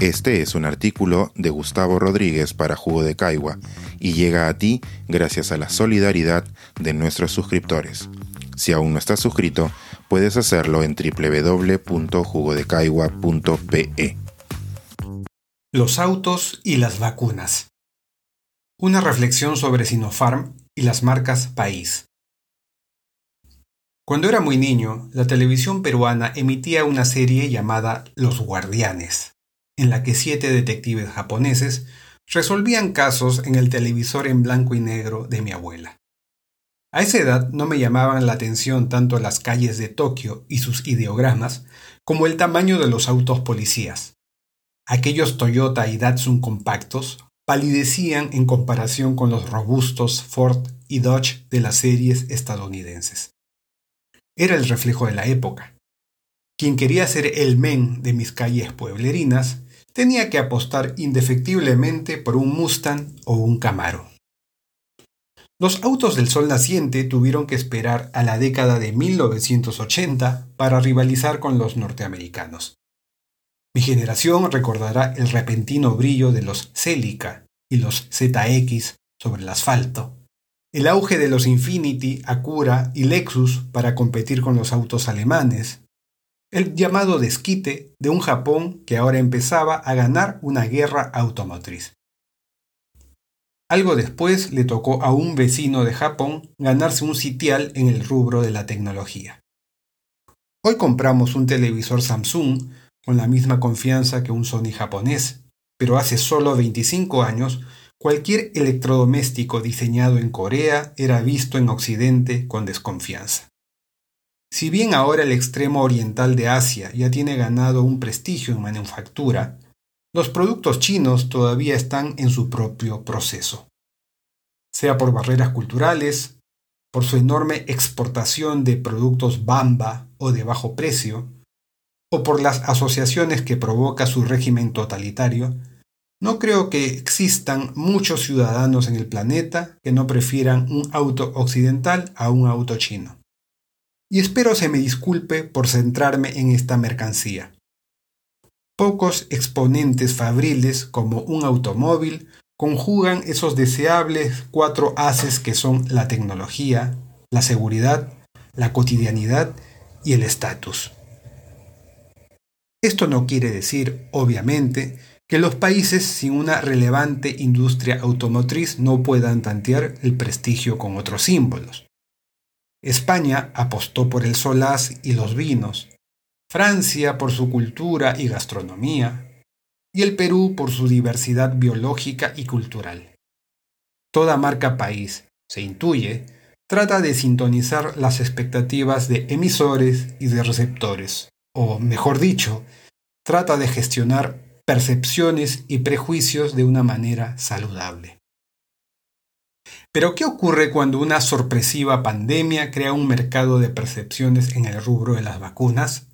Este es un artículo de Gustavo Rodríguez para Jugo de Caigua y llega a ti gracias a la solidaridad de nuestros suscriptores. Si aún no estás suscrito, puedes hacerlo en www.jugodecaigua.pe. Los autos y las vacunas. Una reflexión sobre Sinopharm y las marcas país. Cuando era muy niño, la televisión peruana emitía una serie llamada Los Guardianes, en la que siete detectives japoneses resolvían casos en el televisor en blanco y negro de mi abuela. A esa edad no me llamaban la atención tanto las calles de Tokio y sus ideogramas como el tamaño de los autos policías. Aquellos Toyota y Datsun compactos palidecían en comparación con los robustos Ford y Dodge de las series estadounidenses. Era el reflejo de la época. Quien quería ser el men de mis calles pueblerinas tenía que apostar indefectiblemente por un Mustang o un Camaro. Los autos del sol naciente tuvieron que esperar a la década de 1980 para rivalizar con los norteamericanos. Mi generación recordará el repentino brillo de los Celica y los ZX sobre el asfalto, el auge de los Infinity, Acura y Lexus para competir con los autos alemanes, el llamado desquite de un Japón que ahora empezaba a ganar una guerra automotriz. Algo después le tocó a un vecino de Japón ganarse un sitial en el rubro de la tecnología. Hoy compramos un televisor Samsung con la misma confianza que un Sony japonés, pero hace solo 25 años Cualquier electrodoméstico diseñado en Corea era visto en Occidente con desconfianza. Si bien ahora el extremo oriental de Asia ya tiene ganado un prestigio en manufactura, los productos chinos todavía están en su propio proceso. Sea por barreras culturales, por su enorme exportación de productos bamba o de bajo precio, o por las asociaciones que provoca su régimen totalitario, no creo que existan muchos ciudadanos en el planeta que no prefieran un auto occidental a un auto chino. Y espero se me disculpe por centrarme en esta mercancía. Pocos exponentes fabriles como un automóvil conjugan esos deseables cuatro haces que son la tecnología, la seguridad, la cotidianidad y el estatus. Esto no quiere decir, obviamente, que los países sin una relevante industria automotriz no puedan tantear el prestigio con otros símbolos. España apostó por el solaz y los vinos, Francia por su cultura y gastronomía, y el Perú por su diversidad biológica y cultural. Toda marca país, se intuye, trata de sintonizar las expectativas de emisores y de receptores, o mejor dicho, trata de gestionar percepciones y prejuicios de una manera saludable. Pero ¿qué ocurre cuando una sorpresiva pandemia crea un mercado de percepciones en el rubro de las vacunas?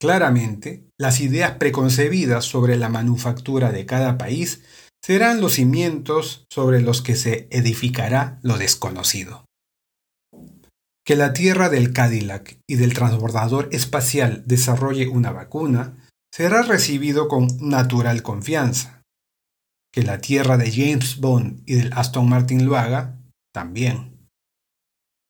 Claramente, las ideas preconcebidas sobre la manufactura de cada país serán los cimientos sobre los que se edificará lo desconocido. Que la tierra del Cadillac y del transbordador espacial desarrolle una vacuna será recibido con natural confianza. Que la tierra de James Bond y del Aston Martin lo haga, también.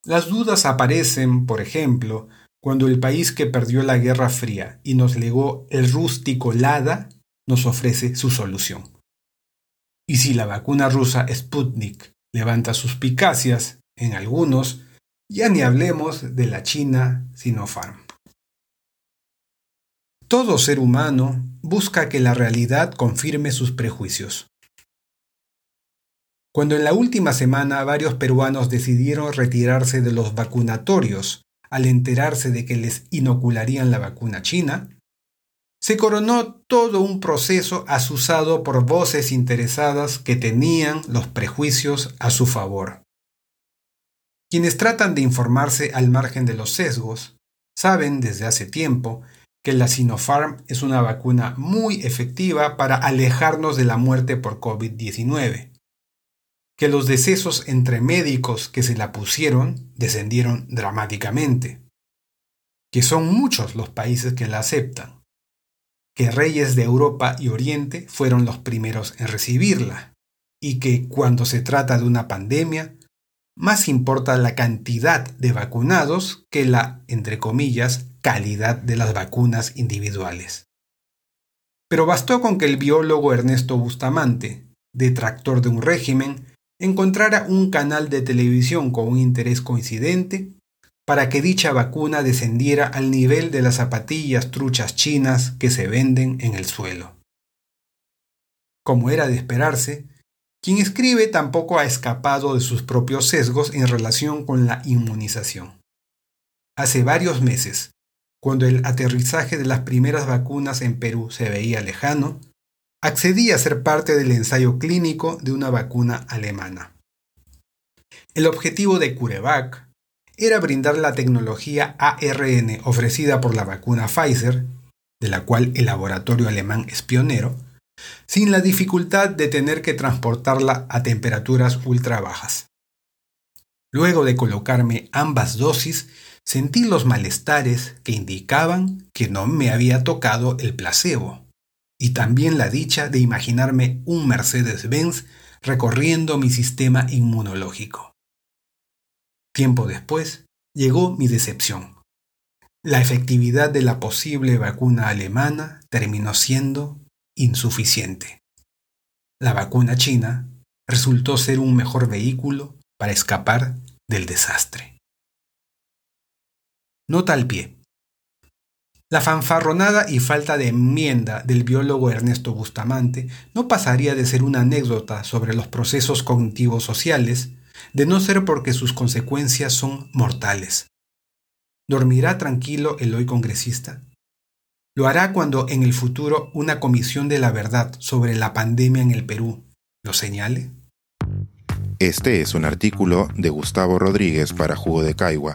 Las dudas aparecen, por ejemplo, cuando el país que perdió la Guerra Fría y nos legó el rústico Lada nos ofrece su solución. Y si la vacuna rusa Sputnik levanta suspicacias en algunos, ya ni hablemos de la China Sinopharm. Todo ser humano busca que la realidad confirme sus prejuicios. Cuando en la última semana varios peruanos decidieron retirarse de los vacunatorios al enterarse de que les inocularían la vacuna china, se coronó todo un proceso asusado por voces interesadas que tenían los prejuicios a su favor. Quienes tratan de informarse al margen de los sesgos saben desde hace tiempo que la Sinopharm es una vacuna muy efectiva para alejarnos de la muerte por COVID-19, que los decesos entre médicos que se la pusieron descendieron dramáticamente, que son muchos los países que la aceptan, que reyes de Europa y Oriente fueron los primeros en recibirla, y que cuando se trata de una pandemia, más importa la cantidad de vacunados que la, entre comillas, calidad de las vacunas individuales. Pero bastó con que el biólogo Ernesto Bustamante, detractor de un régimen, encontrara un canal de televisión con un interés coincidente para que dicha vacuna descendiera al nivel de las zapatillas truchas chinas que se venden en el suelo. Como era de esperarse, quien escribe tampoco ha escapado de sus propios sesgos en relación con la inmunización. Hace varios meses, cuando el aterrizaje de las primeras vacunas en Perú se veía lejano, accedí a ser parte del ensayo clínico de una vacuna alemana. El objetivo de CureVac era brindar la tecnología ARN ofrecida por la vacuna Pfizer, de la cual el laboratorio alemán es pionero, sin la dificultad de tener que transportarla a temperaturas ultra bajas. Luego de colocarme ambas dosis, sentí los malestares que indicaban que no me había tocado el placebo, y también la dicha de imaginarme un Mercedes-Benz recorriendo mi sistema inmunológico. Tiempo después, llegó mi decepción. La efectividad de la posible vacuna alemana terminó siendo insuficiente. La vacuna china resultó ser un mejor vehículo para escapar del desastre. Nota al pie. La fanfarronada y falta de enmienda del biólogo Ernesto Bustamante no pasaría de ser una anécdota sobre los procesos cognitivos sociales, de no ser porque sus consecuencias son mortales. ¿Dormirá tranquilo el hoy congresista? Lo hará cuando en el futuro una comisión de la verdad sobre la pandemia en el Perú lo señale. Este es un artículo de Gustavo Rodríguez para Jugo de Caigua